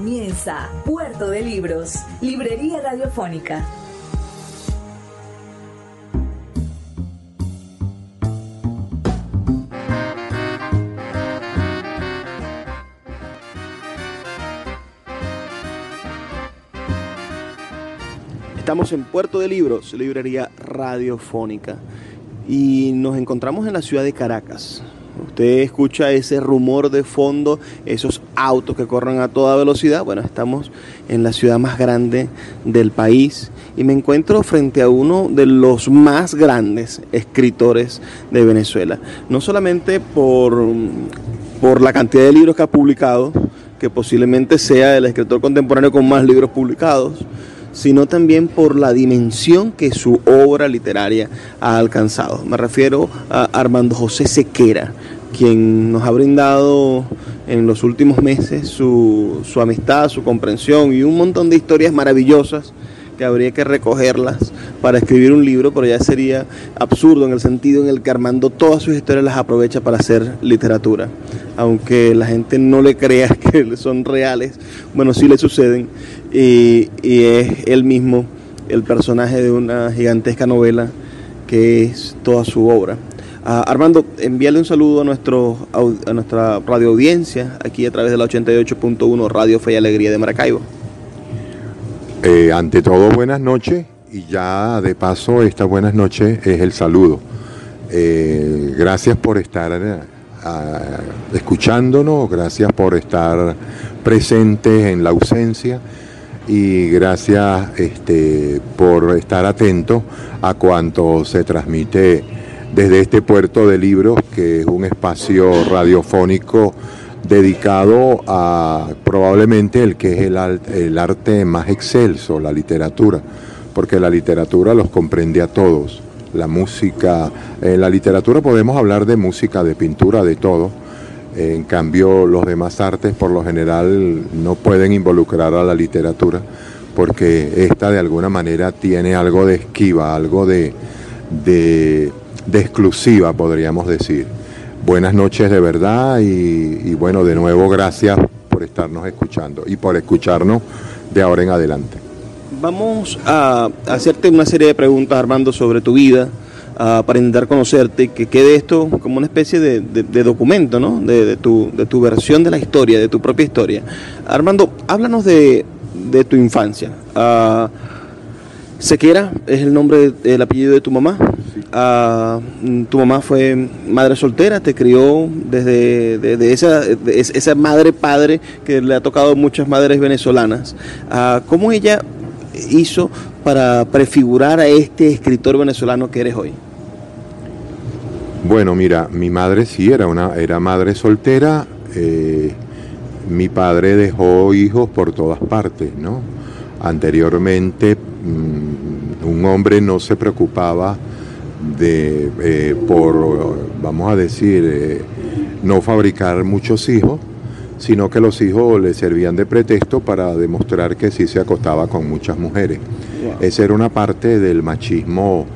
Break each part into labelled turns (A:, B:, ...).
A: Comienza Puerto de Libros, Librería Radiofónica.
B: Estamos en Puerto de Libros, librería radiofónica, y nos encontramos en la ciudad de Caracas. Usted escucha ese rumor de fondo, esos autos que corren a toda velocidad. Bueno, estamos en la ciudad más grande del país y me encuentro frente a uno de los más grandes escritores de Venezuela. No solamente por, por la cantidad de libros que ha publicado, que posiblemente sea el escritor contemporáneo con más libros publicados, sino también por la dimensión que su obra literaria ha alcanzado. Me refiero a Armando José Sequera, quien nos ha brindado en los últimos meses su, su amistad, su comprensión y un montón de historias maravillosas que habría que recogerlas para escribir un libro, pero ya sería absurdo en el sentido en el que Armando todas sus historias las aprovecha para hacer literatura. Aunque la gente no le crea que son reales, bueno, sí le suceden y, es él mismo el personaje de una gigantesca novela que es toda su obra. Ah, Armando, envíale un saludo a, nuestro, a nuestra radio audiencia aquí a través de la 88.1 Radio Fe y Alegría de Maracaibo.
C: Eh, ante todo, buenas noches y ya de paso esta buenas noches es el saludo. Eh, gracias por estar ah, escuchándonos, gracias por estar presentes en la ausencia y gracias este, por estar atento a cuanto se transmite desde este puerto de libros, que es un espacio radiofónico dedicado a probablemente el que es el, el arte más excelso, la literatura, porque la literatura los comprende a todos. La música, en la literatura podemos hablar de música, de pintura, de todo, en cambio, los demás artes por lo general no pueden involucrar a la literatura porque esta de alguna manera tiene algo de esquiva, algo de, de, exclusiva, podríamos decir. Buenas noches de verdad y, bueno, de nuevo gracias por estarnos escuchando y por escucharnos de ahora en adelante.
B: Vamos a hacerte una serie de preguntas, Armando, sobre tu vida, para intentar conocerte, que quede esto como una especie de, documento, ¿no? De, tu, de tu versión de la historia, de tu propia historia. Armando, háblanos de, tu infancia. Uh, Sequera es el nombre, el apellido de tu mamá. Ah, tu mamá fue madre soltera, te crió desde, esa, esa madre padre que le ha tocado muchas madres venezolanas. Uh, ¿Cómo ella hizo para prefigurar a este escritor venezolano que eres hoy?
C: Bueno, mira, mi madre sí era una era madre soltera. Eh, mi padre dejó hijos por todas partes, ¿no? Anteriormente mm, un hombre no se preocupaba de eh, por, vamos a decir, eh, no fabricar muchos hijos, sino que los hijos le servían de pretexto para demostrar que sí se acostaba con muchas mujeres. Esa era una parte del machismo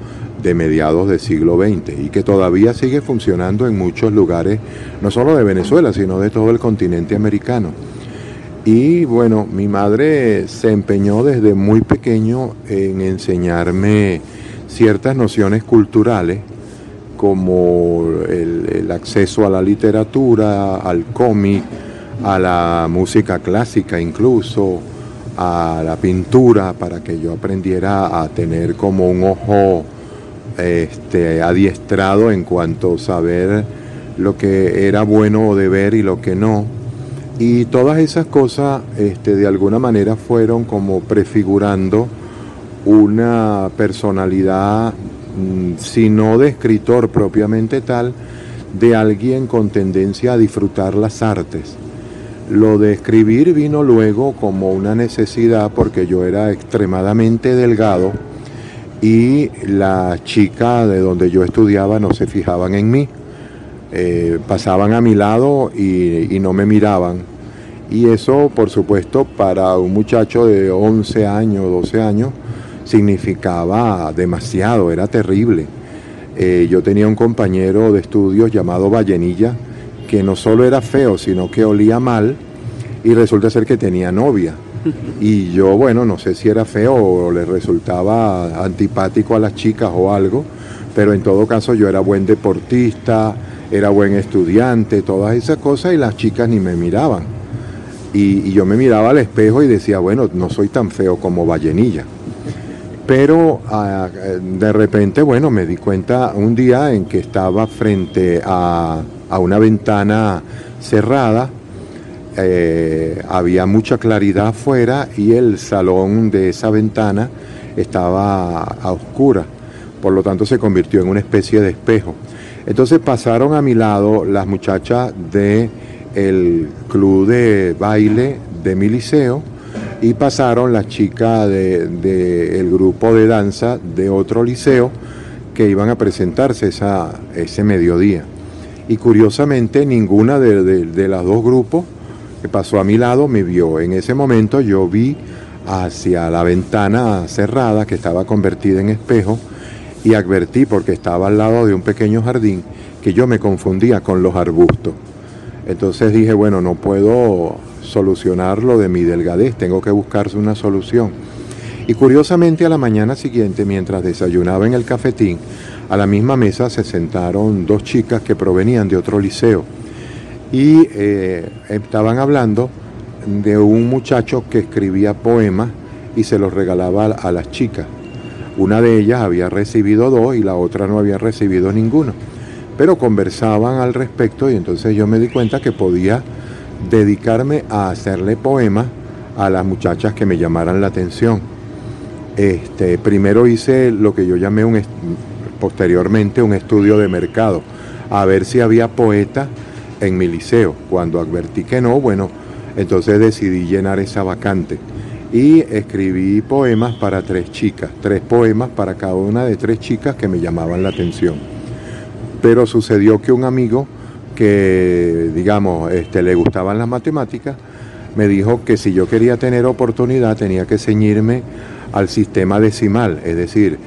C: de mediados del siglo XX y que todavía sigue funcionando en muchos lugares, no solo de Venezuela, sino de todo el continente americano. Y bueno, mi madre se empeñó desde muy pequeño en enseñarme ciertas nociones culturales, como el, acceso a la literatura, al cómic, a la música clásica incluso, a la pintura, para que yo aprendiera a tener como un ojo este, adiestrado en cuanto a saber lo que era bueno de ver y lo que no. Y todas esas cosas este, de alguna manera fueron como prefigurando una personalidad, mm, si no de escritor propiamente tal, de alguien con tendencia a disfrutar las artes. Lo de escribir vino luego como una necesidad porque yo era extremadamente delgado y la chica de donde yo estudiaba no se fijaban en mí. Eh, pasaban a mi lado y, no me miraban. Y eso, por supuesto, para un muchacho de 11 años, 12 años, significaba demasiado, era terrible. Eh, yo tenía un compañero de estudios llamado Vallenilla, que no solo era feo, sino que olía mal y resulta ser que tenía novia. Y yo, bueno, no sé si era feo o le resultaba antipático a las chicas o algo, pero en todo caso yo era buen deportista, era buen estudiante, todas esas cosas y las chicas ni me miraban. Y, yo me miraba al espejo y decía, bueno, no soy tan feo como Vallenilla. Pero ah, de repente, bueno, me di cuenta un día en que estaba frente a, a una ventana cerrada, eh, había mucha claridad afuera y el salón de esa ventana estaba a oscura, por lo tanto se convirtió en una especie de espejo. Entonces pasaron a mi lado las muchachas del el club de baile de mi liceo, y pasaron las chicas del de, el grupo de danza de otro liceo que iban a presentarse esa, ese mediodía. Y curiosamente ninguna de, de, de dos grupos que pasó a mi lado me vio. En ese momento yo vi hacia la ventana cerrada que estaba convertida en espejo y advertí porque estaba al lado de un pequeño jardín que yo me confundía con los arbustos. Entonces dije, bueno, no puedo solucionarlo de mi delgadez, tengo que buscarse una solución. Y curiosamente a la mañana siguiente, mientras desayunaba en el cafetín, a la misma mesa se sentaron dos chicas que provenían de otro liceo y eh, estaban hablando de un muchacho que escribía poemas y se los regalaba a las chicas. Una de ellas había recibido dos y la otra no había recibido ninguno. Pero conversaban al respecto y entonces yo me di cuenta que podía dedicarme a hacerle poemas a las muchachas que me llamaran la atención. Este, primero hice lo que yo llamé un, posteriormente un estudio de mercado, a ver si había poetas en mi liceo. Cuando advertí que no, bueno, entonces decidí llenar esa vacante y escribí poemas para tres chicas, tres poemas para cada una de tres chicas que me llamaban la atención. Pero sucedió que un amigo que, digamos, este, le gustaban las matemáticas, me dijo que si yo quería tener oportunidad tenía que ceñirme al sistema decimal, es decir,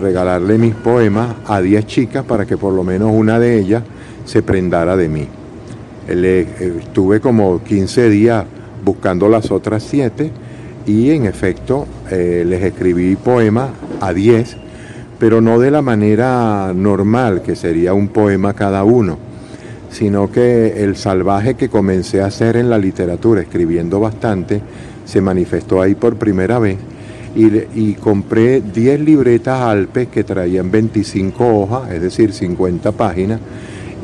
C: regalarle mis poemas a 10 chicas para que por lo menos una de ellas se prendara de mí. Le, estuve como 15 días buscando las otras 7 y en efecto eh, les escribí poemas a 10, pero no de la manera normal, que sería un poema cada uno sino que el salvaje que comencé a hacer en la literatura, escribiendo bastante, se manifestó ahí por primera vez y, y compré 10 libretas Alpes que traían 25 hojas, es decir, 50 páginas,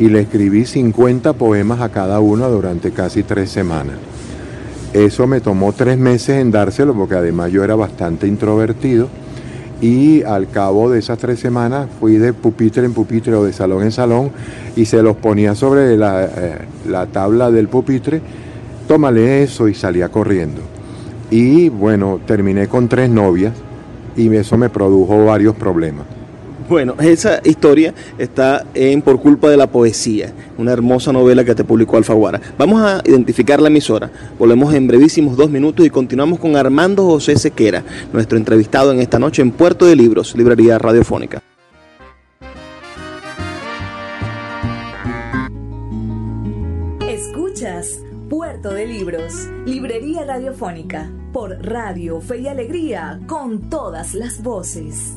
C: y le escribí 50 poemas a cada uno durante casi tres semanas. Eso me tomó tres meses en dárselo porque además yo era bastante introvertido y al cabo de esas tres semanas fui de pupitre en pupitre o de salón en salón y se los ponía sobre la, eh, la tabla del pupitre, tómale eso y salía corriendo. Y bueno, terminé con tres novias y eso me produjo varios problemas.
B: Bueno, esa historia está en Por culpa de la poesía, una hermosa novela que te publicó Alfaguara. Vamos a identificar la emisora. Volvemos en brevísimos dos minutos y continuamos con Armando José Sequera, nuestro entrevistado en esta noche en Puerto de Libros, Librería Radiofónica.
A: Escuchas Puerto de Libros, Librería Radiofónica, por Radio Fe y Alegría, con todas las voces.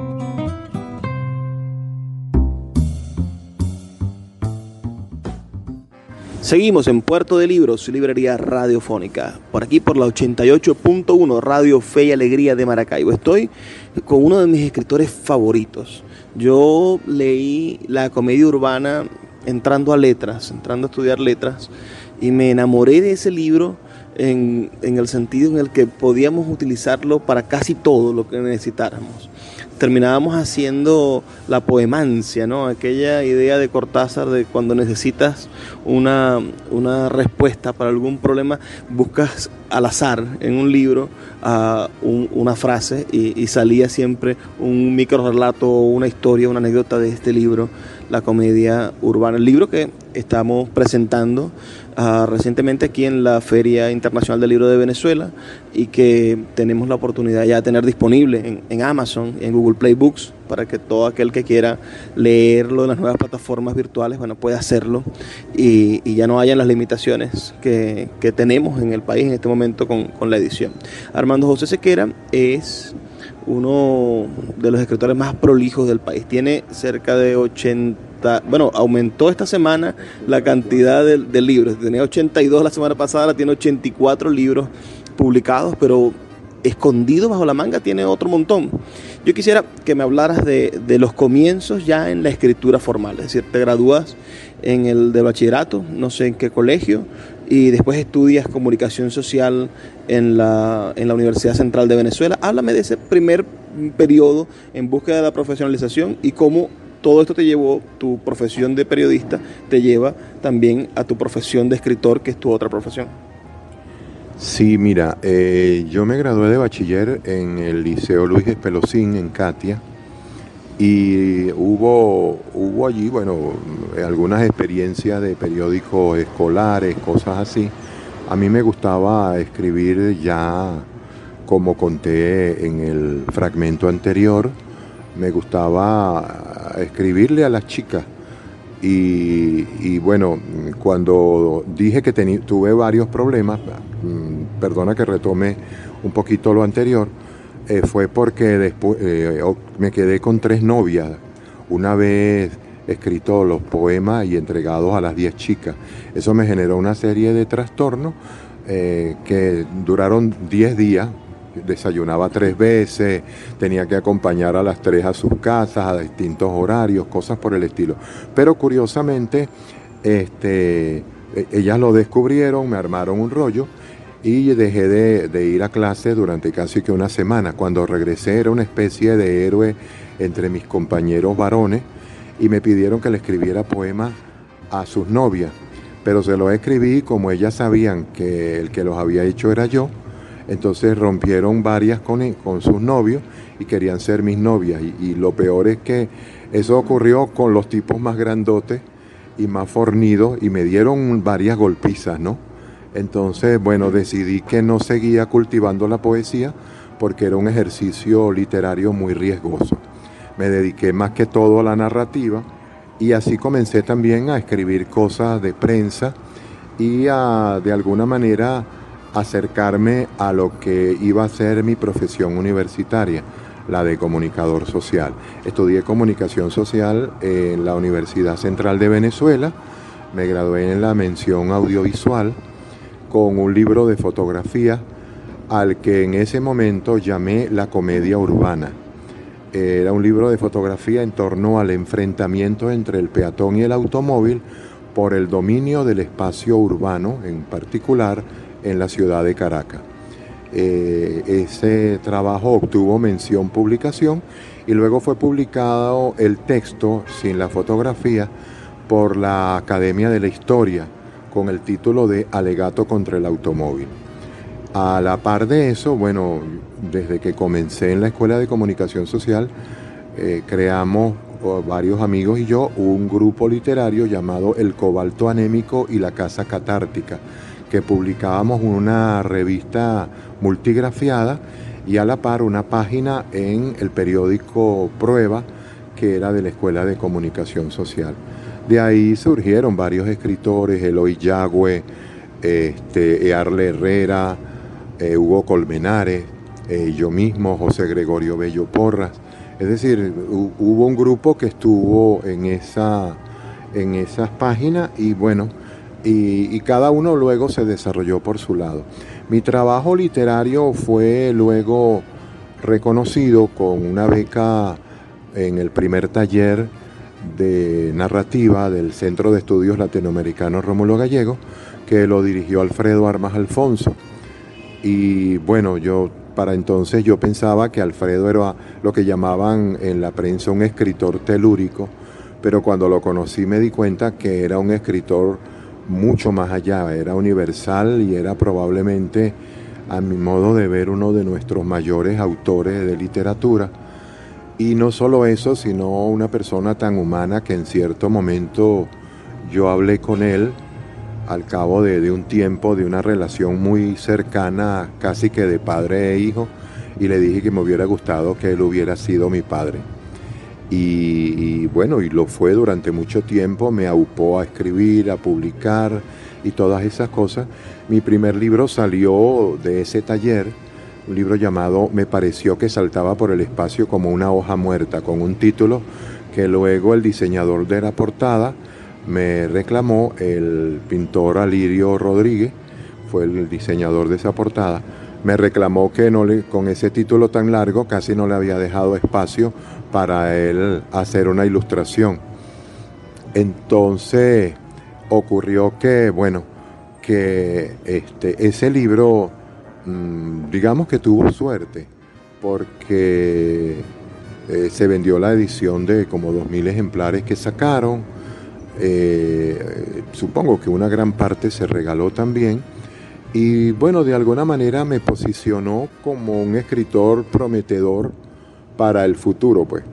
B: Seguimos en Puerto de Libros, librería radiofónica. Por aquí por la 88.1 Radio Fe y Alegría de Maracaibo. Estoy con uno de mis escritores favoritos. Yo leí la comedia urbana entrando a letras, entrando a estudiar letras. y me enamoré de ese libro en, en, el sentido en el que podíamos utilizarlo para casi todo lo que necesitáramos. Terminábamos haciendo la poemancia, ¿no? Aquella idea de Cortázar de cuando necesitas una, una respuesta para algún problema, buscas al azar en un libro uh, una frase y, y, salía siempre un micro relato, una historia, una anécdota de este libro, La comedia urbana. El libro que estamos presentando uh, recientemente aquí en la Feria Internacional del Libro de Venezuela y que tenemos la oportunidad ya de tener disponible en, en Amazon, en Google Play Books, para que todo aquel que quiera leerlo en las nuevas plataformas virtuales, bueno, pueda hacerlo y, ya no hayan las limitaciones que, que, tenemos en el país en este momento con, con la edición. Armando José Sequera es uno de los escritores más prolijos del país. Tiene cerca de 80, bueno, aumentó esta semana la cantidad de, libros. Tenía 82 la semana pasada, ahora tiene 84 libros publicados, pero escondido bajo la manga tiene otro montón. Yo quisiera que me hablaras de, de los comienzos ya en la escritura formal, es decir, te gradúas en el de bachillerato, no sé en qué colegio, y después estudias comunicación social en la, en la Universidad Central de Venezuela. Háblame de ese primer periodo en búsqueda de la profesionalización y cómo todo esto te llevó, tu profesión de periodista te lleva también a tu profesión de escritor, que es tu otra profesión.
C: Sí, mira, eh, yo me gradué de bachiller en el Liceo Luis Espelosín en Catia y hubo, hubo allí, bueno, algunas experiencias de periódicos escolares, cosas así. A mí me gustaba escribir ya, como conté en el fragmento anterior, me gustaba escribirle a las chicas. Y, bueno, cuando dije que tuve varios problemas, perdona que retome un poquito lo anterior, eh, fue porque después eh, me quedé con tres novias, una vez escrito los poemas y entregados a las diez chicas. Eso me generó una serie de trastornos eh, que duraron diez días. Desayunaba tres veces, tenía que acompañar a las tres a sus casas, a distintos horarios, cosas por el estilo. Pero curiosamente, este, e-, ellas lo descubrieron, me armaron un rollo y dejé de, de, ir a clase durante casi que una semana. Cuando regresé era una especie de héroe entre mis compañeros varones y me pidieron que le escribiera poemas a sus novias, pero se los escribí como ellas sabían que el que los había hecho era yo, entonces rompieron varias con, con sus novios y querían ser mis novias y, y lo peor es que eso ocurrió con los tipos más grandotes y más fornidos y me dieron varias golpizas, ¿no? Entonces, bueno, decidí que no seguía cultivando la poesía porque era un ejercicio literario muy riesgoso. Me dediqué más que todo a la narrativa y así comencé también a escribir cosas de prensa y a de alguna manera acercarme a lo que iba a ser mi profesión universitaria, la de comunicador social. Estudié comunicación social en la Universidad Central de Venezuela, me gradué en la mención audiovisual con un libro de fotografía al que en ese momento llamé La comedia urbana. Era un libro de fotografía en torno al enfrentamiento entre el peatón y el automóvil por el dominio del espacio urbano, en particular en la ciudad de Caracas. Eh, ese trabajo obtuvo mención publicación y luego fue publicado el texto sin la fotografía por la Academia de la Historia con el título de Alegato contra el automóvil. A la par de eso, bueno, desde que comencé en la Escuela de Comunicación Social, eh, creamos varios amigos y yo un grupo literario llamado El Cobalto Anémico y la Casa Catártica, que publicábamos una revista multigrafiada y a la par una página en el periódico Prueba, que era de la Escuela de Comunicación Social. De ahí surgieron varios escritores, Eloy Yagüe, este, Earle Herrera, eh, Hugo Colmenares, eh, yo mismo, José Gregorio Bello Porras. Es decir, hubo un grupo que estuvo en, esa, en esas páginas y bueno, y, cada uno luego se desarrolló por su lado. Mi trabajo literario fue luego reconocido con una beca en el primer taller de narrativa del Centro de Estudios Latinoamericanos Rómulo Gallego, que lo dirigió Alfredo Armas Alfonso. Y bueno, yo para entonces yo pensaba que Alfredo era lo que llamaban en la prensa un escritor telúrico, pero cuando lo conocí me di cuenta que era un escritor mucho más allá, era universal y era probablemente, a mi modo de ver, uno de nuestros mayores autores de literatura. Y no solo eso, sino una persona tan humana que en cierto momento yo hablé con él al cabo de, un tiempo, de una relación muy cercana, casi que de padre e hijo, y le dije que me hubiera gustado que él hubiera sido mi padre. Y, bueno, y lo fue durante mucho tiempo, me aupó a escribir, a publicar y todas esas cosas. Mi primer libro salió de ese taller, un libro llamado Me pareció que saltaba por el espacio como una hoja muerta, con un título que luego el diseñador de la portada me reclamó el pintor Alirio Rodríguez, fue el diseñador de esa portada, me reclamó que no le, con ese título tan largo casi no le había dejado espacio para él hacer una ilustración. Entonces ocurrió que, bueno, que este, ese libro, mm, digamos que tuvo suerte, porque eh, se vendió la edición de como 2.000 ejemplares que sacaron, eh, supongo que una gran parte se regaló también, y bueno, de alguna manera me posicionó como un escritor prometedor para el futuro, pues.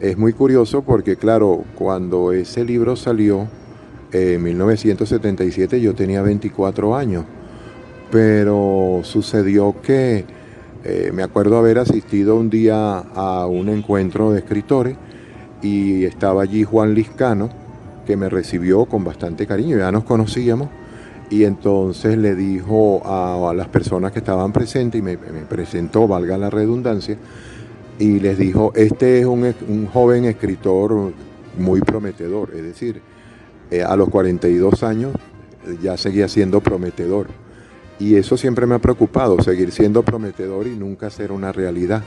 C: Es muy curioso porque, claro, cuando ese libro salió en 1977 yo tenía 24 años, pero sucedió que eh, me acuerdo haber asistido un día a un encuentro de escritores y estaba allí Juan Liscano, que me recibió con bastante cariño, ya nos conocíamos, y entonces le dijo a, las personas que estaban presentes, y me, presentó, valga la redundancia, y les dijo, este es un, joven escritor muy prometedor, es decir, eh, a los 42 años ya seguía siendo prometedor. Y eso siempre me ha preocupado, seguir siendo prometedor y nunca ser una realidad.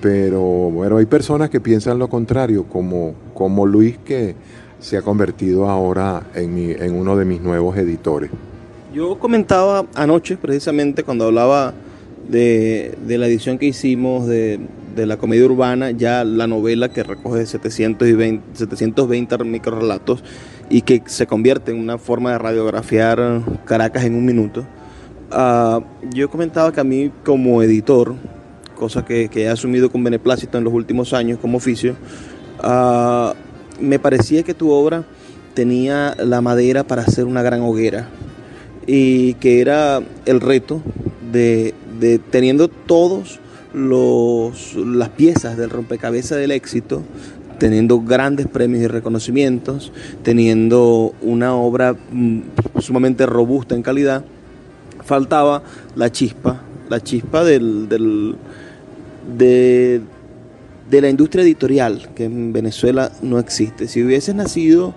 C: Pero bueno, hay personas que piensan lo contrario, como, como Luis, que se ha convertido ahora en, en uno de mis nuevos editores.
B: Yo comentaba anoche, precisamente cuando hablaba de, la edición que hicimos de, la comedia urbana, ya la novela que recoge 720, 720 microrelatos y que se convierte en una forma de radiografiar Caracas en un minuto. Uh, yo comentaba que a mí como editor, cosa que, he asumido con beneplácito en los últimos años como oficio, uh, me parecía que tu obra tenía la madera para hacer una gran hoguera y que era el reto de, teniendo todos los, las piezas del rompecabezas del éxito, teniendo grandes premios y reconocimientos, teniendo una obra mm, sumamente robusta en calidad, faltaba la chispa, la chispa del, del de, de la industria editorial, que en Venezuela no existe. Si hubieses nacido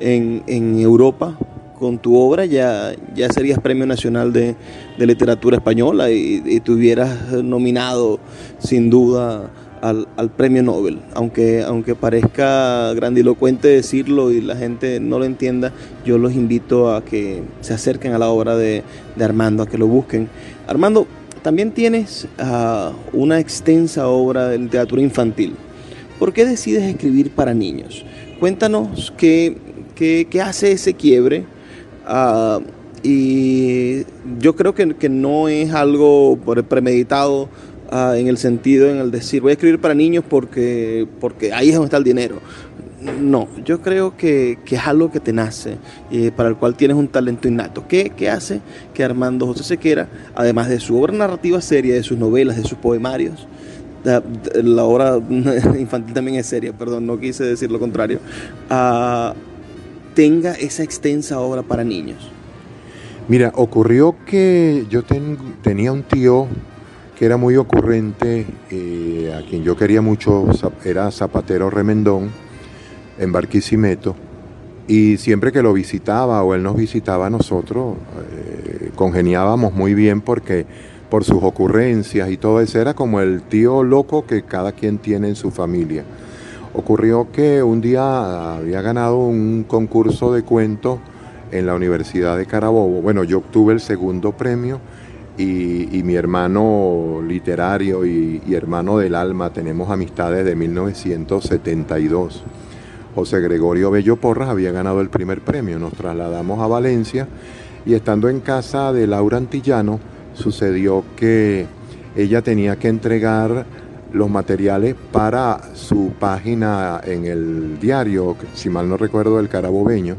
B: en, Europa con tu obra, ya, ya serías Premio Nacional de, Literatura Española y, y, te hubieras nominado sin duda al, Premio Nobel. Aunque, aunque parezca grandilocuente decirlo y la gente no lo entienda, yo los invito a que se acerquen a la obra de, de Armando, a que lo busquen. Armando, también tienes ah, una extensa obra de literatura infantil. ¿Por qué decides escribir para niños? Cuéntanos qué, hace ese quiebre. Ah, y yo creo que, que, no es algo premeditado ah, en el sentido, en el decir, voy a escribir para niños porque, porque ahí es donde está el dinero. No, yo creo que, es algo que te nace, y para el cual tienes un talento innato. ¿Qué, hace que Armando José Sequera, además de su obra narrativa seria, de sus novelas, de sus poemarios, la, obra infantil también es seria, perdón, no quise decir lo contrario, ah, tenga esa extensa obra para niños?
C: Mira, ocurrió que yo tenía un tío que era muy ocurrente, eh, a quien yo quería mucho, era Zapatero Remendón en Barquisimeto y siempre que lo visitaba o él nos visitaba a nosotros, eh, congeniábamos muy bien porque por sus ocurrencias y todo eso era como el tío loco que cada quien tiene en su familia. Ocurrió que un día había ganado un concurso de cuentos en la Universidad de Carabobo. Bueno, yo obtuve el segundo premio y, mi hermano literario y, hermano del alma, tenemos amistades de 1972. José Gregorio Bello Porras había ganado el primer premio. Nos trasladamos a Valencia y estando en casa de Laura Antillano, sucedió que ella tenía que entregar los materiales para su página en el diario, si mal no recuerdo, el Carabobeño,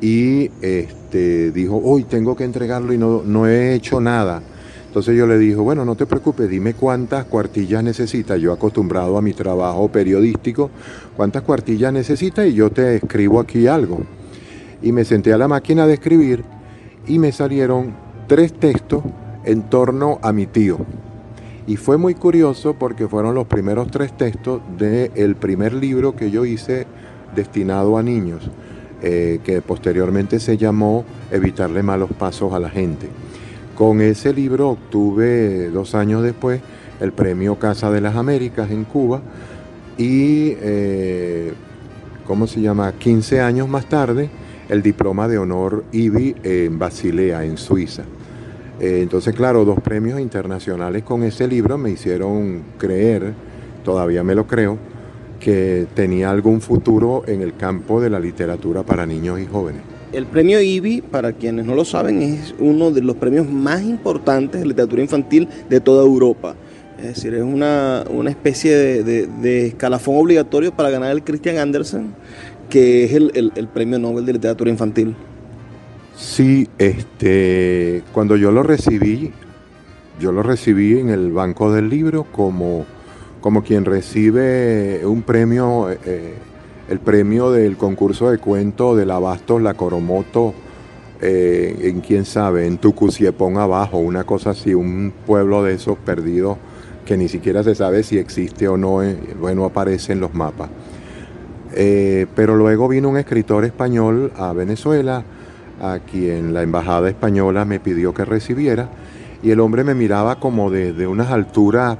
C: y este, dijo, hoy tengo que entregarlo y no, no he hecho nada. Entonces yo le dije, bueno, no te preocupes, dime cuántas cuartillas necesita. Yo acostumbrado a mi trabajo periodístico, cuántas cuartillas necesita y yo te escribo aquí algo. Y me senté a la máquina de escribir y me salieron tres textos en torno a mi tío. Y fue muy curioso porque fueron los primeros tres textos del primer libro que yo hice destinado a niños, eh, que posteriormente se llamó Evitarle malos pasos a la gente. Con ese libro obtuve dos años después el premio Casa de las Américas en Cuba y, eh, ¿cómo se llama? 15 años más tarde, el diploma de honor IBI en Basilea, en Suiza. Eh, entonces, claro, dos premios internacionales con ese libro me hicieron creer, todavía me lo creo, que tenía algún futuro en el campo de la literatura para niños y jóvenes.
B: El premio IBI, para quienes no lo saben, es uno de los premios más importantes de literatura infantil de toda Europa. Es decir, es una, especie de, escalafón obligatorio para ganar el Christian Andersen, que es el premio Nobel de literatura infantil.
C: Sí, este, cuando yo lo recibí, yo lo recibí en el banco del libro como, como quien recibe un premio, eh, el premio del concurso de cuento del Abasto, la Coromoto, eh, en quién sabe, en Tucuciepón abajo, una cosa así, un pueblo de esos perdidos que ni siquiera se sabe si existe o no, eh, bueno, aparece en los mapas. pero luego vino un escritor español a Venezuela, a quien la embajada española me pidió que recibiera, y el hombre me miraba como desde unas alturas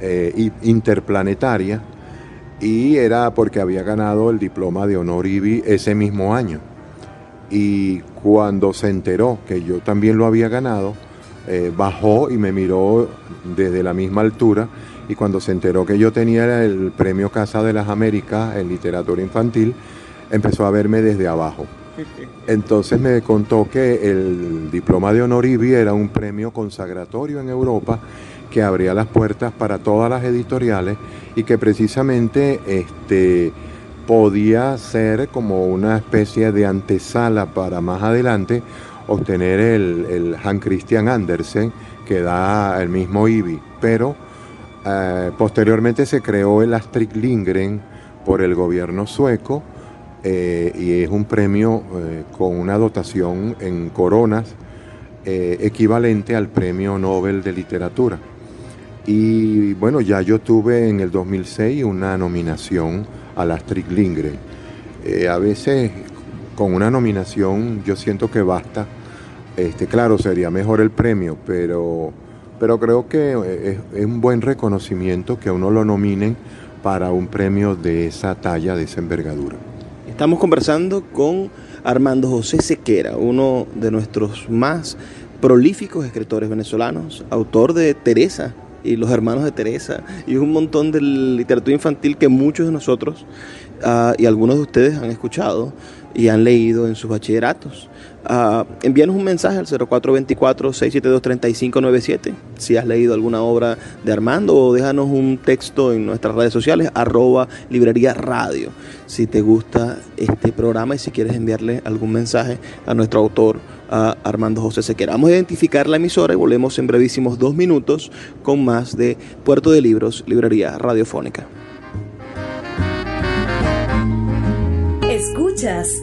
C: eh, interplanetarias, y era porque había ganado el diploma de honor IBI ese mismo año. Y cuando se enteró que yo también lo había ganado, eh, bajó y me miró desde la misma altura y cuando se enteró que yo tenía el premio Casa de las Américas en literatura infantil, empezó a verme desde abajo. Entonces me contó que el diploma de honor IBI era un premio consagratorio en Europa que abría las puertas para todas las editoriales y que precisamente este, podía ser como una especie de antesala para más adelante obtener el, el Han Christian Andersen que da el mismo IBI. Pero eh, posteriormente se creó el Astrid Lindgren por el gobierno sueco eh, y es un premio eh, con una dotación en coronas eh, equivalente al premio Nobel de Literatura. Y bueno, ya yo tuve en el 2006 una nominación a la Astrid Lindgren. a veces con una nominación yo siento que basta. Este, claro, sería mejor el premio, pero, pero creo que es, un buen reconocimiento que uno lo nominen para un premio de esa talla, de esa envergadura.
B: Estamos conversando con Armando José Sequera, uno de nuestros más prolíficos escritores venezolanos, autor de Teresa y Los Hermanos de Teresa y un montón de literatura infantil que muchos de nosotros ah, y algunos de ustedes han escuchado y han leído en sus bachilleratos. Uh, envíanos un mensaje al 0424-672-3597 si has leído alguna obra de Armando o déjanos un texto en nuestras redes sociales arroba librería radio si te gusta este programa y si quieres enviarle algún mensaje a nuestro autor Armando José Sequera. Vamos a identificar la emisora y volvemos en brevísimos dos minutos con más de Puerto de Libros, Librería Radiofónica.
A: Escuchas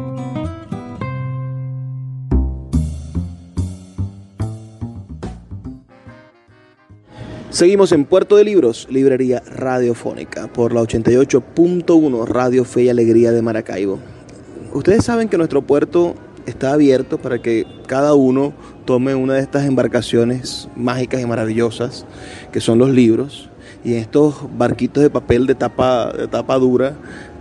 B: Seguimos en Puerto de Libros, librería radiofónica, por la 88.1 Radio Fe y Alegría de Maracaibo. Ustedes saben que nuestro puerto está abierto para que cada uno tome una de estas embarcaciones mágicas y maravillosas que son los libros y en estos barquitos de papel de tapa, de tapa dura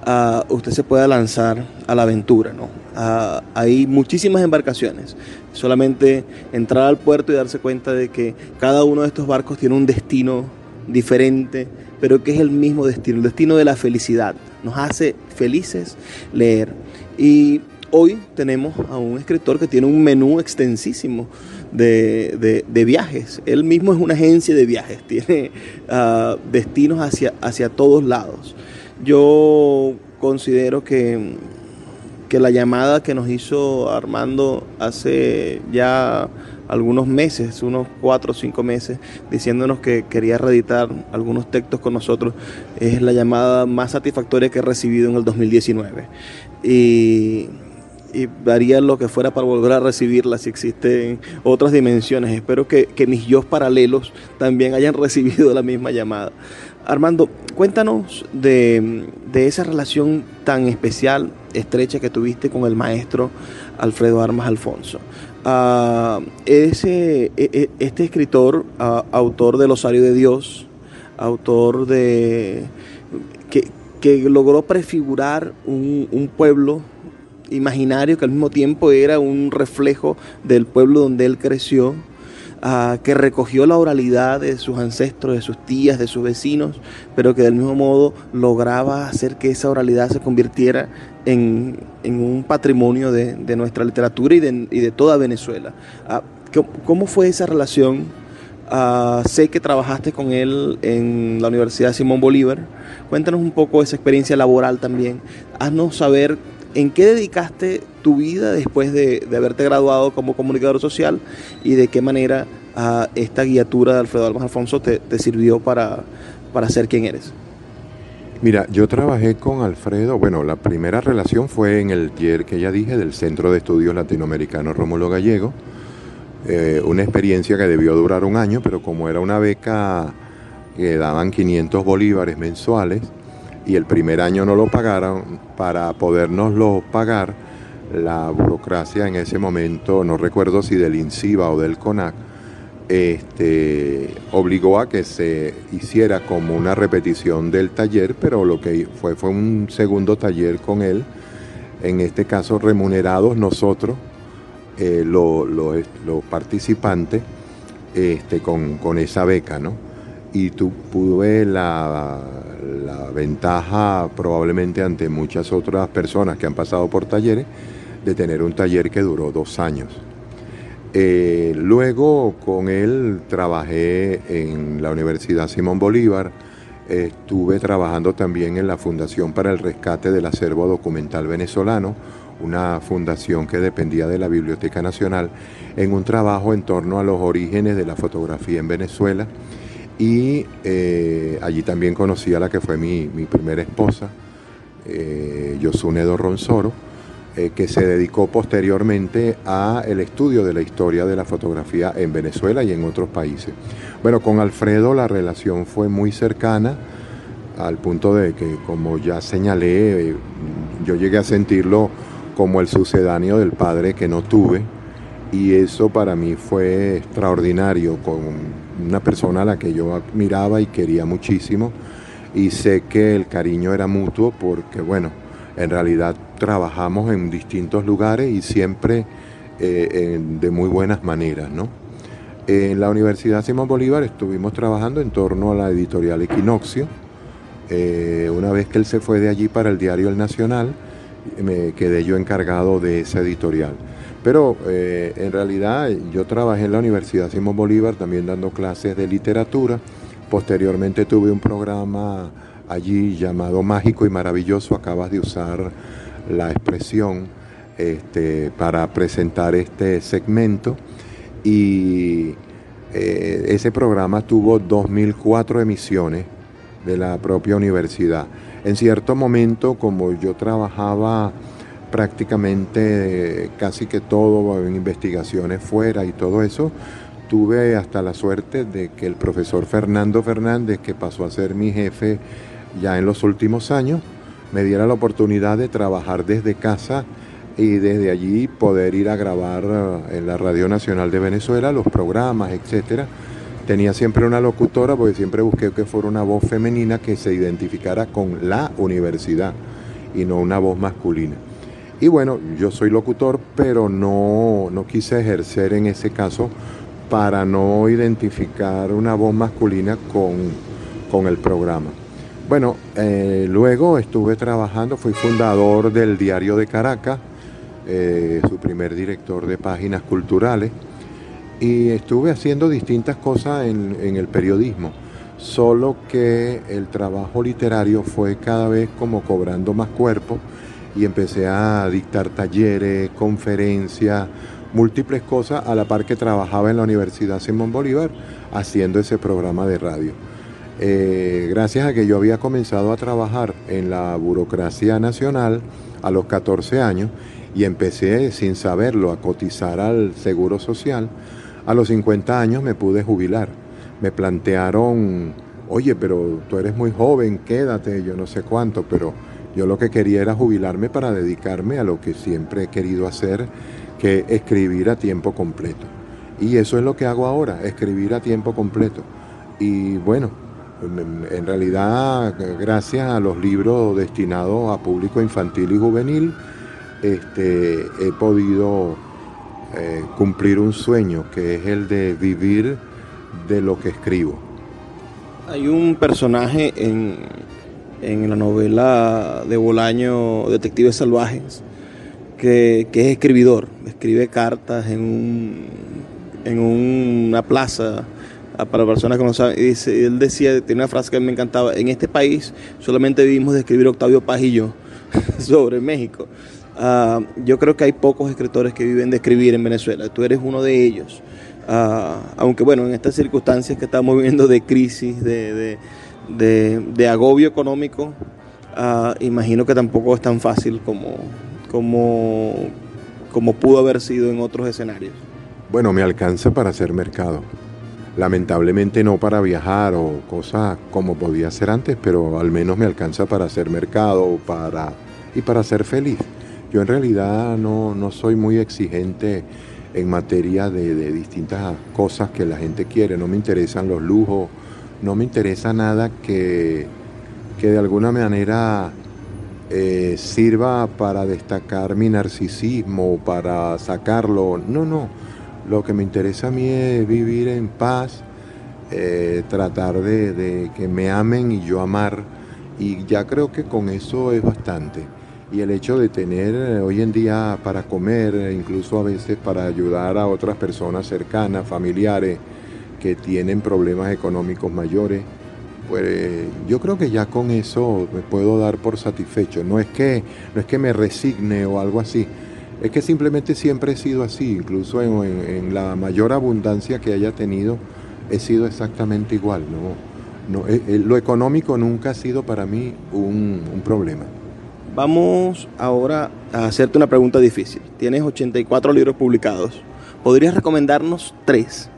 B: uh, usted se pueda lanzar a la aventura. ¿no? Uh, hay muchísimas embarcaciones. Solamente entrar al puerto y darse cuenta de que cada uno de estos barcos tiene un destino diferente, pero que es el mismo destino, el destino de la felicidad. Nos hace felices leer. Y hoy tenemos a un escritor que tiene un menú extensísimo de, de, viajes. Él mismo es una agencia de viajes, tiene uh, destinos hacia, hacia todos lados. Yo considero que, que la llamada que nos hizo Armando hace ya algunos meses, unos cuatro o cinco meses, diciéndonos que quería reeditar algunos textos con nosotros, es la llamada más satisfactoria que he recibido en el 2019. Y, y daría lo que fuera para volver a recibirla si existen otras dimensiones. Espero que, que mis yo paralelos también hayan recibido la misma llamada. Armando, cuéntanos de, de, esa relación tan especial, estrecha que tuviste con el maestro Alfredo Armas Alfonso. Uh, ese, este escritor, uh, autor del Osario de Dios, autor de... que, que logró prefigurar un pueblo imaginario que al mismo tiempo era un reflejo del pueblo donde él creció, uh, que recogió la oralidad de sus ancestros, de sus tías, de sus vecinos, pero que del mismo modo lograba hacer que esa oralidad se convirtiera en, en un patrimonio de, de, nuestra literatura y de, y de toda Venezuela. Uh, ¿Cómo fue esa relación? Uh, sé que trabajaste con él en la Universidad Simón Bolívar. Cuéntanos un poco esa experiencia laboral también. Haznos saber en qué dedicaste tu vida después de, de, haberte graduado como comunicador social y de qué manera uh, esta guiatura de Alfredo Almas Alfonso te, te sirvió para, para ser quien eres.
C: Mira, yo trabajé con Alfredo, bueno, la primera relación fue en el tier que ya dije del Centro de Estudios Latinoamericanos Rómulo Gallego, eh, una experiencia que debió durar un año, pero como era una beca que daban 500 bolívares mensuales, y el primer año no lo pagaron, para podernoslo pagar, la burocracia en ese momento, no recuerdo si del INCIBA o del CONAC, este, obligó a que se hiciera como una repetición del taller, pero lo que fue fue un segundo taller con él, en este caso remunerados nosotros, eh, los lo, lo participantes, este, con, con esa beca, ¿no? Y tuve la, la ventaja probablemente ante muchas otras personas que han pasado por talleres de tener un taller que duró dos años. Eh, luego con él trabajé en la Universidad Simón Bolívar, estuve trabajando también en la Fundación para el Rescate del Acervo Documental Venezolano, una fundación que dependía de la Biblioteca Nacional, en un trabajo en torno a los orígenes de la fotografía en Venezuela y eh, allí también conocí a la que fue mi, mi primera esposa, eh, Yosune Dorronsoro, eh, que se dedicó posteriormente a el estudio de la historia de la fotografía en Venezuela y en otros países. Bueno, con Alfredo la relación fue muy cercana, al punto de que, como ya señalé, yo llegué a sentirlo como el sucedáneo del padre que no tuve, y eso para mí fue extraordinario, con una persona a la que yo admiraba y quería muchísimo y sé que el cariño era mutuo porque, bueno, en realidad trabajamos en distintos lugares y siempre eh, de muy buenas maneras, ¿no? En la Universidad Simón Bolívar estuvimos trabajando en torno a la editorial Equinoccio. Eh, una vez que él se fue de allí para el diario El Nacional, me quedé yo encargado de esa editorial. Pero eh, en realidad yo trabajé en la Universidad Simón Bolívar también dando clases de literatura. Posteriormente tuve un programa allí llamado Mágico y Maravilloso. Acabas de usar la expresión este, para presentar este segmento. Y eh, ese programa tuvo 2.004 emisiones de la propia universidad. En cierto momento, como yo trabajaba prácticamente casi que todo investigaciones fuera y todo eso, tuve hasta la suerte de que el profesor Fernando Fernández, que pasó a ser mi jefe ya en los últimos años, me diera la oportunidad de trabajar desde casa y desde allí poder ir a grabar eh, en la Radio Nacional de Venezuela los programas, etcétera. Tenía siempre una locutora porque siempre busqué que fuera una voz femenina que se identificara con la universidad y no una voz masculina. Y bueno, yo soy locutor, pero no, no quise ejercer en ese caso para no identificar una voz masculina con, con el programa. Bueno, eh, luego estuve trabajando, fui fundador del Diario de Caracas, eh, su primer director de páginas culturales, y estuve haciendo distintas cosas en, en el periodismo, solo que el trabajo literario fue cada vez como cobrando más cuerpo y empecé a dictar talleres, conferencias, múltiples cosas a la par que trabajaba en la Universidad Simón Bolívar haciendo ese programa de radio. Eh, gracias a que yo había comenzado a trabajar en la burocracia nacional a los 14 años y empecé sin saberlo a cotizar al Seguro Social, a los 50 años me pude jubilar. Me plantearon, oye, pero tú eres muy joven, quédate, yo no sé cuánto, pero yo lo que quería era jubilarme para dedicarme a lo que siempre he querido hacer, que escribir a tiempo completo. Y eso es lo que hago ahora, escribir a tiempo completo. Y bueno, en realidad, gracias a los libros destinados a público infantil y juvenil, este, he podido eh, cumplir un sueño, que es el de vivir de lo que escribo.
B: Hay un personaje en, en la novela de Bolaño, Detectives Salvajes, que, es escribidor, escribe cartas en, en una plaza para personas que no saben. Y él decía, tiene una frase que me encantaba, en este país solamente vivimos de escribir Octavio Paz y yo sobre México. Ah, yo creo que hay pocos escritores que viven de escribir en Venezuela, tú eres uno de ellos. Ah, aunque bueno, en estas circunstancias que estamos viviendo de crisis, de, agobio económico, ah, imagino que tampoco es tan fácil como, como, como pudo haber sido en otros escenarios.
C: Bueno, me alcanza para hacer mercado. Lamentablemente no para viajar o cosas como podía ser antes, pero al menos me alcanza para hacer mercado para, y para ser feliz. Yo en realidad no, soy muy exigente en materia de, distintas cosas que la gente quiere. No me interesan los lujos, no me interesa nada que, que de alguna manera eh, sirva para destacar mi narcisismo, para sacarlo. No, no. Lo que me interesa a mí es vivir en paz, eh, tratar de, que me amen y yo amar. Y ya creo que con eso es bastante. Y el hecho de tener eh, hoy en día para comer, incluso a veces para ayudar a otras personas cercanas, familiares, que tienen problemas económicos mayores, pues yo creo que ya con eso me puedo dar por satisfecho. No es que, no es que me resigne o algo así, es que simplemente siempre he sido así, incluso en, la mayor abundancia que haya tenido, he sido exactamente igual. No, eh, eh, lo económico nunca ha sido para mí un, un, problema.
B: Vamos ahora a hacerte una pregunta difícil. Tienes 84 libros publicados. ¿Podrías recomendarnos tres?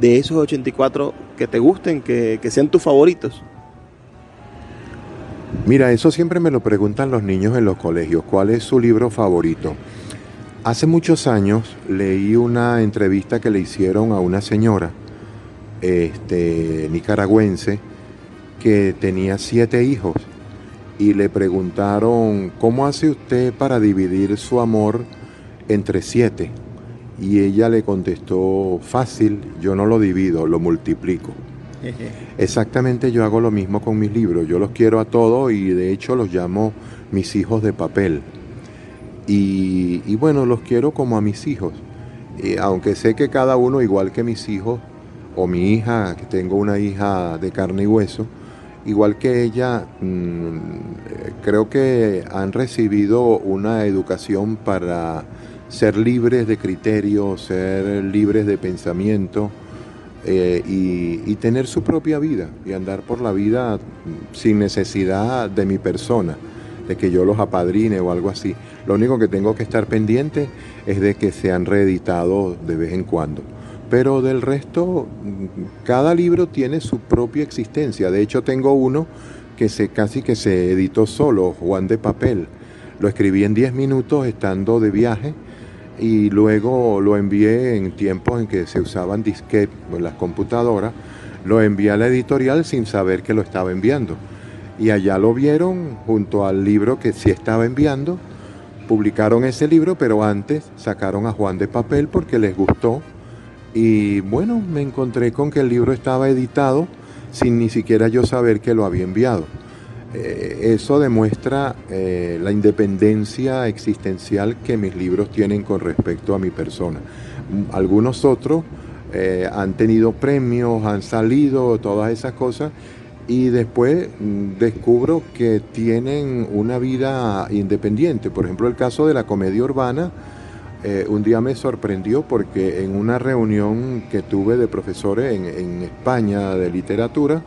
B: De esos 84 que te gusten, que, que sean tus favoritos.
C: Mira, eso siempre me lo preguntan los niños en los colegios. ¿Cuál es su libro favorito? Hace muchos años leí una entrevista que le hicieron a una señora este, nicaragüense que tenía siete hijos y le preguntaron, ¿cómo hace usted para dividir su amor entre siete? Y ella le contestó, fácil, yo no lo divido, lo multiplico. Exactamente yo hago lo mismo con mis libros. Yo los quiero a todos y de hecho los llamo mis hijos de papel. Y, bueno, los quiero como a mis hijos. aunque sé que cada uno, igual que mis hijos, o mi hija, que tengo una hija de carne y hueso, igual que ella, mm, creo que han recibido una educación para ser libres de criterio, ser libres de pensamiento eh, y, tener su propia vida y andar por la vida sin necesidad de mi persona, de que yo los apadrine o algo así. Lo único que tengo que estar pendiente es de que sean reeditados de vez en cuando. pero del resto, cada libro tiene su propia existencia. De hecho, tengo uno que se casi que se editó solo, Juan de Papel. Lo escribí en 10 minutos estando de viaje y luego lo envié en tiempos en que se usaban disquetes en las computadoras. Lo envié a la editorial sin saber que lo estaba enviando. Y allá lo vieron junto al libro que sí estaba enviando. Publicaron ese libro, pero antes sacaron a Juan de Papel porque les gustó. Y bueno, me encontré con que el libro estaba editado sin ni siquiera yo saber que lo había enviado. Eh, eso demuestra eh, la independencia existencial que mis libros tienen con respecto a mi persona. Algunos otros eh, han tenido premios, han salido, todas esas cosas, y después mm, descubro que tienen una vida independiente. Por ejemplo, el caso de la comedia urbana, un día me sorprendió porque en una reunión que tuve de profesores en España de literatura,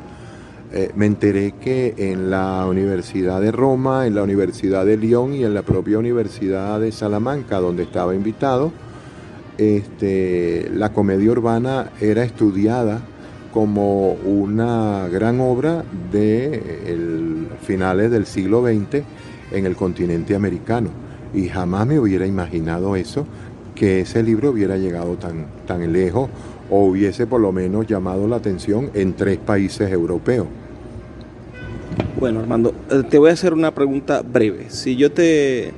C: eh, me enteré que en la Universidad de Roma, en la Universidad de Lyon y en la propia Universidad de Salamanca, donde estaba invitado, este, la comedia urbana era estudiada como una gran obra de finales del siglo XX en el continente americano. Y jamás me hubiera imaginado eso, que ese libro hubiera llegado tan, tan lejos o hubiese por lo menos llamado la atención en tres países europeos.
B: Bueno, Armando, eh, te voy a hacer una pregunta breve. Si yo te,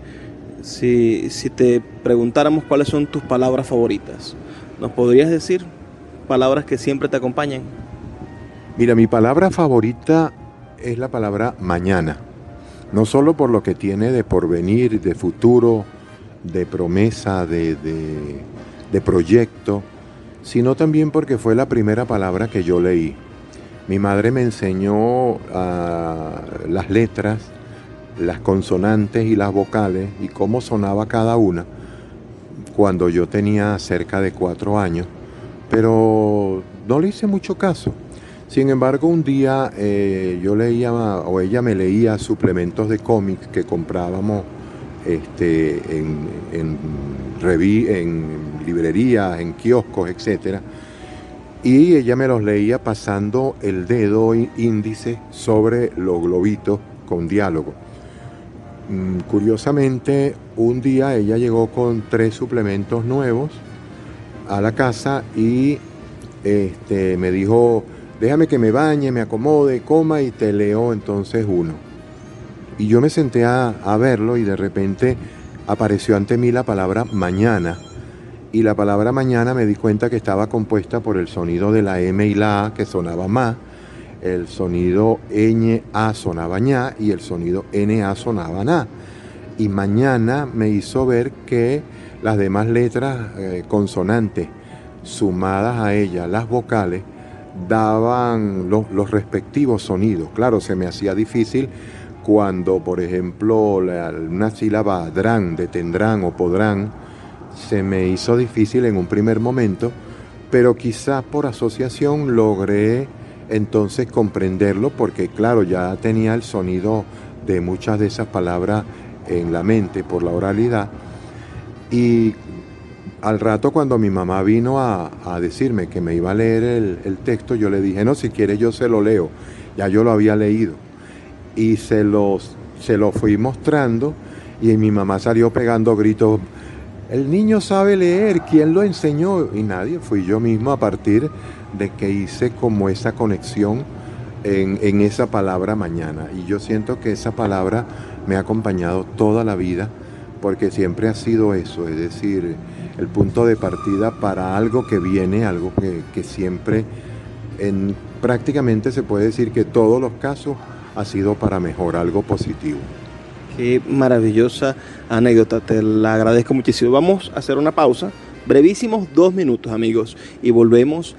B: si, si te preguntáramos cuáles son tus palabras favoritas, ¿nos podrías decir palabras que siempre te acompañan?
C: Mira, mi palabra favorita es la palabra mañana. No solo por lo que tiene de porvenir, de futuro, de promesa, de, de, de proyecto, sino también porque fue la primera palabra que yo leí. Mi madre me enseñó ah, las letras, las consonantes y las vocales y cómo sonaba cada una cuando yo tenía cerca de cuatro años, pero no le hice mucho caso. Sin embargo, un día eh, yo leía, o ella me leía suplementos de cómics que comprábamos este, en, en, en librerías, en kioscos, etc. Y ella me los leía pasando el dedo índice sobre los globitos con diálogo. Mm, curiosamente, un día ella llegó con tres suplementos nuevos a la casa y este, me dijo, déjame que me bañe, me acomode, coma y te leo entonces uno. Y yo me senté a, verlo y de repente apareció ante mí la palabra mañana y la palabra mañana me di cuenta que estaba compuesta por el sonido de la M y la A que sonaba ma, el sonido ñ A sonaba ña y el sonido NA sonaba na. Y mañana me hizo ver que las demás letras eh, consonantes sumadas a ellas, las vocales, daban los, respectivos sonidos. Claro, se me hacía difícil cuando, por ejemplo, la, una sílaba drán, detendrán o podrán, se me hizo difícil en un primer momento, pero quizás por asociación logré entonces comprenderlo porque claro, ya tenía el sonido de muchas de esas palabras en la mente por la oralidad. Y al rato cuando mi mamá vino a, decirme que me iba a leer el, texto, yo le dije, no, si quiere yo se lo leo, ya yo lo había leído. Y se, los, se fui mostrando y mi mamá salió pegando gritos, el niño sabe leer, ¿quién lo enseñó? Y nadie, fui yo mismo a partir de que hice como esa conexión en, esa palabra mañana. Y yo siento que esa palabra me ha acompañado toda la vida porque siempre ha sido eso, es decir, el punto de partida para algo que viene, algo que, que siempre, en prácticamente se puede decir que todos los casos ha sido para mejor, algo positivo.
B: Qué maravillosa anécdota, te la agradezco muchísimo. Vamos a hacer una pausa, brevísimos dos minutos amigos, y volvemos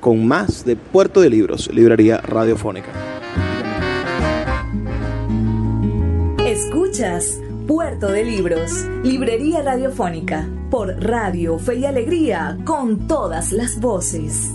B: con más de Puerto de Libros, Librería Radiofónica.
A: Escuchas Puerto de Libros, Librería Radiofónica, por Radio Fe y Alegría, con todas las voces.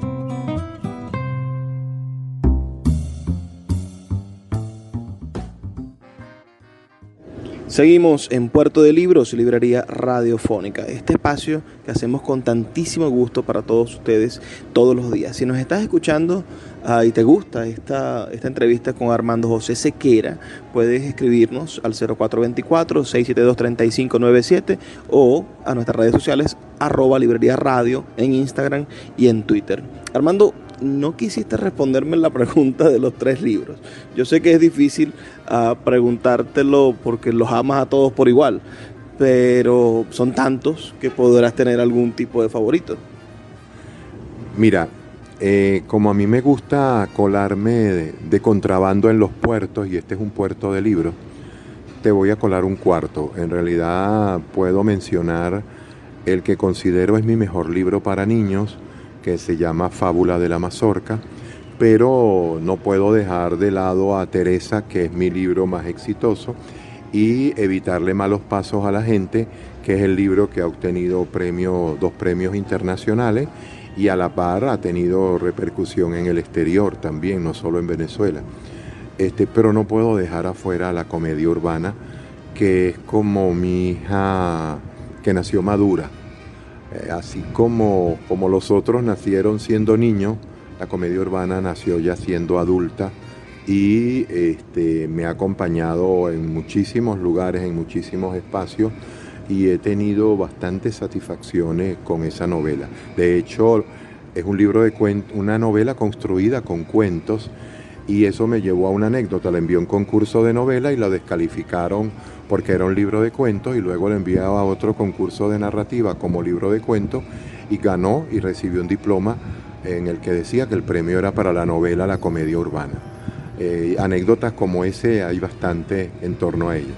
B: Seguimos en Puerto de Libros, Librería Radiofónica, este espacio que hacemos con tantísimo gusto para todos ustedes todos los días. Si nos estás escuchando uh, y te gusta esta, esta entrevista con Armando José Sequera, puedes escribirnos al 0424-672-3597 o a nuestras redes sociales arroba librería radio en Instagram y en Twitter. Armando, no quisiste responderme la pregunta de los tres libros. Yo sé que es difícil uh, preguntártelo porque los amas a todos por igual, pero son tantos que podrás tener algún tipo de favorito.
C: Mira, eh, como a mí me gusta colarme de, contrabando en los puertos, y este es un puerto de libros, te voy a colar un cuarto. En realidad puedo mencionar el que considero es mi mejor libro para niños, que se llama Fábula de la Mazorca, pero no puedo dejar de lado a Teresa, que es mi libro más exitoso, y Evitarle malos pasos a la gente, que es el libro que ha obtenido dos premios internacionales y a la par ha tenido repercusión en el exterior también, no solo en Venezuela. Este, pero no puedo dejar afuera la comedia urbana, que es como mi hija que nació madura eh, así como, como los otros nacieron siendo niños, la comedia urbana nació ya siendo adulta y este, me ha acompañado en muchísimos lugares, en muchísimos espacios y he tenido bastantes satisfacciones con esa novela. De hecho, es un libro de cuentos, una novela construida con cuentos y eso me llevó a una anécdota. Le envió un concurso de novela y la descalificaron porque era un libro de cuentos y luego le enviaba a otro concurso de narrativa como libro de cuentos y ganó y recibió un diploma en el que decía que el premio era para la novela La comedia urbana. Eh, anécdotas como ese hay bastante en torno a ella.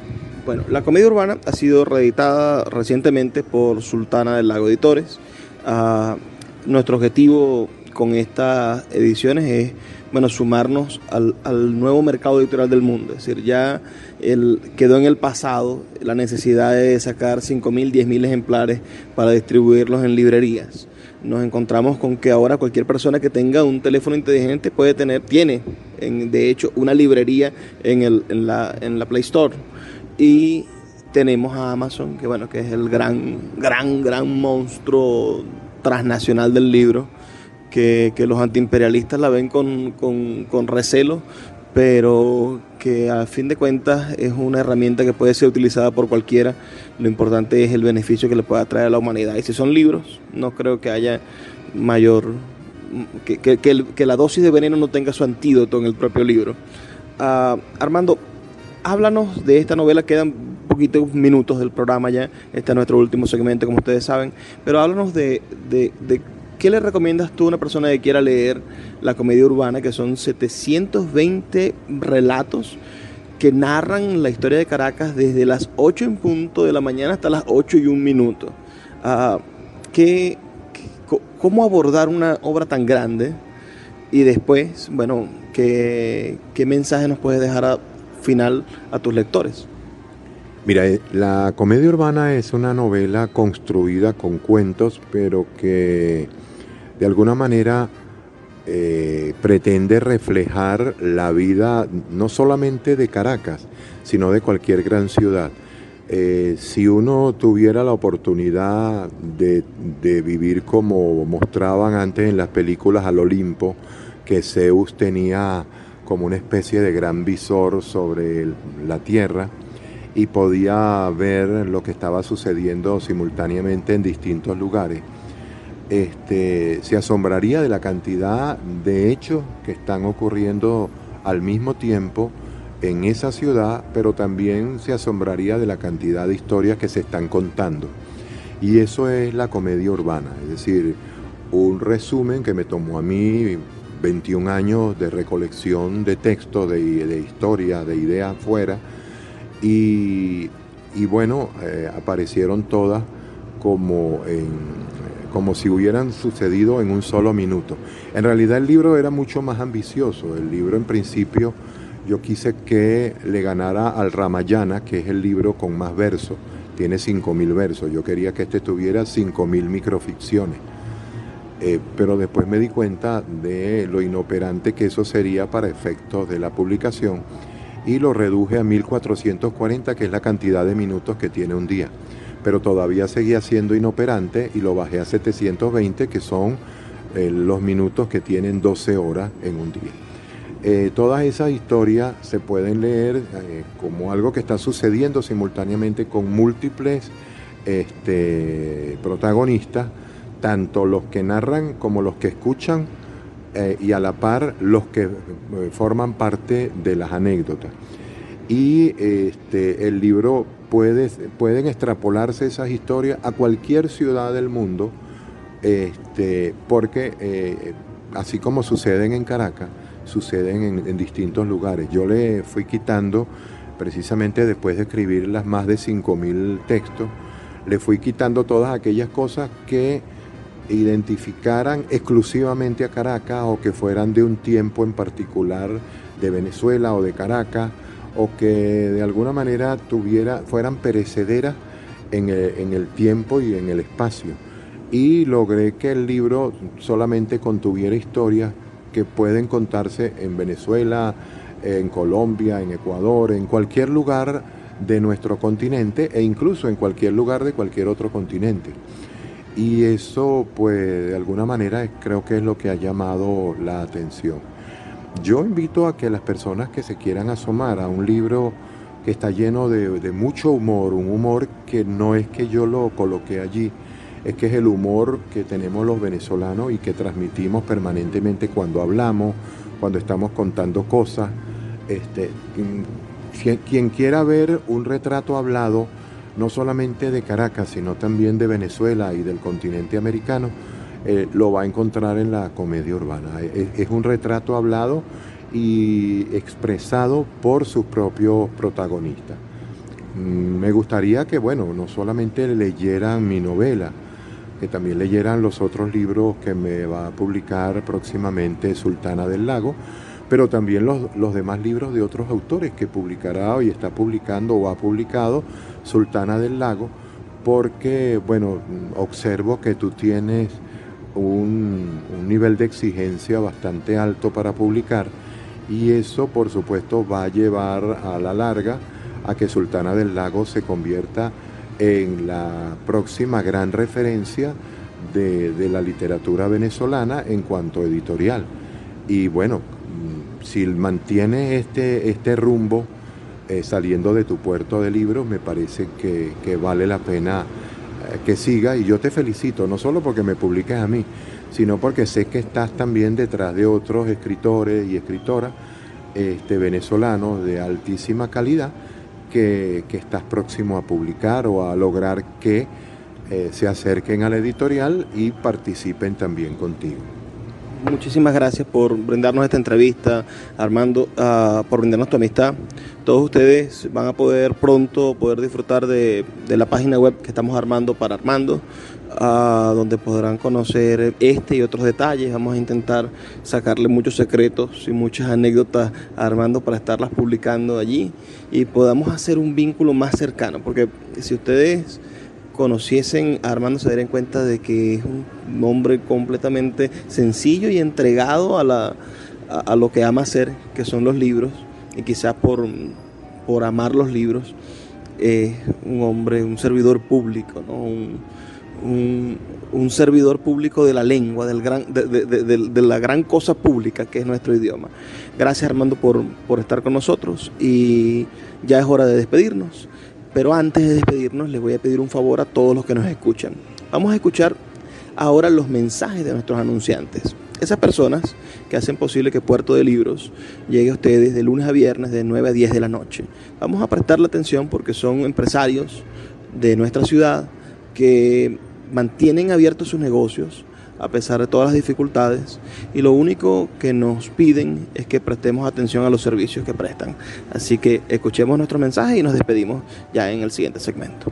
B: Bueno, La comedia urbana ha sido reeditada recientemente por Sultana del Lago Editores. Uh, nuestro objetivo con estas ediciones es bueno, sumarnos al, al, nuevo mercado editorial del mundo. Es decir, ya el, quedó en el pasado la necesidad de sacar 5.000, 10.000 ejemplares para distribuirlos en librerías. Nos encontramos con que ahora cualquier persona que tenga un teléfono inteligente puede tener, tiene en, de hecho una librería en, el, en, la, en la Play Store. Y tenemos a Amazon, que bueno, que es el gran, gran, gran monstruo transnacional del libro que, los antiimperialistas la ven con, con, con recelo, pero que a fin de cuentas es una herramienta que puede ser utilizada por cualquiera. Lo importante es el beneficio que le pueda traer a la humanidad. Y si son libros, no creo que haya mayor... que, que, la dosis de veneno no tenga su antídoto en el propio libro. Uh, Armando, háblanos de esta novela, quedan poquitos minutos del programa ya, este es nuestro último segmento, como ustedes saben, pero háblanos de, de ¿Qué le recomiendas tú a una persona que quiera leer la comedia urbana, que son 720 relatos que narran la historia de Caracas desde las 8 en punto de la mañana hasta las 8 y un minuto? Uh, ¿qué, ¿Cómo abordar una obra tan grande? Y después, bueno, ¿qué, qué mensaje nos puedes dejar al final a tus lectores?
C: Mira, eh, la comedia urbana es una novela construida con cuentos, pero que de alguna manera eh, pretende reflejar la vida no solamente de Caracas, sino de cualquier gran ciudad. Eh, si uno tuviera la oportunidad de, vivir como mostraban antes en las películas al Olimpo, que Zeus tenía como una especie de gran visor sobre la tierra y podía ver lo que estaba sucediendo simultáneamente en distintos lugares, este, se asombraría de la cantidad de hechos que están ocurriendo al mismo tiempo en esa ciudad, pero también se asombraría de la cantidad de historias que se están contando. Y eso es la comedia urbana, es decir, un resumen que me tomó a mí 21 años de recolección de textos, de, de historia, de ideas afuera, y, bueno, eh, aparecieron todas como en como si hubieran sucedido en un solo minuto. En realidad el libro era mucho más ambicioso. El libro en principio yo quise que le ganara al Ramayana, que es el libro con más versos, tiene 5.000 versos, yo quería que este tuviera 5.000 microficciones. Eh, pero después me di cuenta de lo inoperante que eso sería para efectos de la publicación y lo reduje a 1440, que es la cantidad de minutos que tiene un día. Pero todavía seguía siendo inoperante y lo bajé a 720, que son eh, los minutos que tienen 12 horas en un día. Eh, todas esas historias se pueden leer eh, como algo que está sucediendo simultáneamente con múltiples este, protagonistas, tanto los que narran como los que escuchan y a la par los que forman parte de las anécdotas. Y este, el libro puede, pueden extrapolarse esas historias a cualquier ciudad del mundo, este, porque así como suceden en Caracas, suceden en, distintos lugares. Yo le fui quitando, precisamente después de escribir las más de 5.000 textos, le fui quitando todas aquellas cosas que identificaran exclusivamente a Caracas o que fueran de un tiempo en particular de Venezuela o de Caracas o que de alguna manera tuviera, fueran perecederas en el, en el tiempo y en el espacio. Y logré que el libro solamente contuviera historias que pueden contarse en Venezuela, en Colombia, en Ecuador, en cualquier lugar de nuestro continente e incluso en cualquier lugar de cualquier otro continente. Y eso, pues, de alguna manera creo que es lo que ha llamado la atención. Yo invito a que las personas que se quieran asomar a un libro que está lleno de, mucho humor, un humor que no es que yo lo coloqué allí, es que es el humor que tenemos los venezolanos y que transmitimos permanentemente cuando hablamos, cuando estamos contando cosas. Este, quien quiera ver un retrato hablado, no solamente de Caracas, sino también de Venezuela y del continente americano, eh, lo va a encontrar en la comedia urbana. Es, un retrato hablado y expresado por sus propios protagonistas. Mm, me gustaría que, bueno, no solamente leyeran mi novela, que también leyeran los otros libros que me va a publicar próximamente Sultana del Lago, pero también los, demás libros de otros autores que publicará y está publicando o ha publicado Sultana del Lago, porque, bueno, observo que tú tienes un, un nivel de exigencia bastante alto para publicar y eso, por supuesto, va a llevar a la larga a que Sultana del Lago se convierta en la próxima gran referencia de, la literatura venezolana en cuanto editorial. Y bueno, mm, si mantiene este, este rumbo eh, saliendo de tu puerto de libros, me parece que, vale la pena que siga y yo te felicito, no solo porque me publiques a mí, sino porque sé que estás también detrás de otros escritores y escritoras este, venezolanos de altísima calidad que, estás próximo a publicar o a lograr que eh, se acerquen a la editorial y participen también contigo.
B: Muchísimas gracias por brindarnos esta entrevista, Armando, ah, por brindarnos tu amistad. Todos ustedes van a poder pronto poder disfrutar de, de la página web que estamos armando para Armando donde podrán conocer este y otros detalles. Vamos a intentar sacarle muchos secretos y muchas anécdotas a Armando para estarlas publicando allí y podamos hacer un vínculo más cercano, porque si ustedes conociesen a Armando se darían cuenta de que es un hombre completamente sencillo y entregado a, la, a, lo que ama hacer, que son los libros, y quizás por, por amar los libros, es un hombre, un servidor público, ¿no? un, servidor público de la lengua, del gran, de, la gran cosa pública que es nuestro idioma. Gracias Armando por, por estar con nosotros y ya es hora de despedirnos. Pero antes de despedirnos les voy a pedir un favor a todos los que nos escuchan. Vamos a escuchar ahora los mensajes de nuestros anunciantes. Esas personas que hacen posible que Puerto de Libros llegue a ustedes de lunes a viernes de 9 a 10 de la noche. Vamos a prestarle atención porque son empresarios de nuestra ciudad que mantienen abiertos sus negocios a pesar de todas las dificultades y lo único que nos piden es que prestemos atención a los servicios que prestan. Así que escuchemos nuestro mensaje y nos despedimos ya en el siguiente segmento.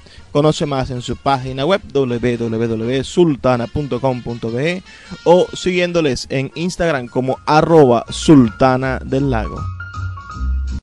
B: Conoce más en su página web www.sultana.com.be o siguiéndoles en Instagram como arroba sultana del lago.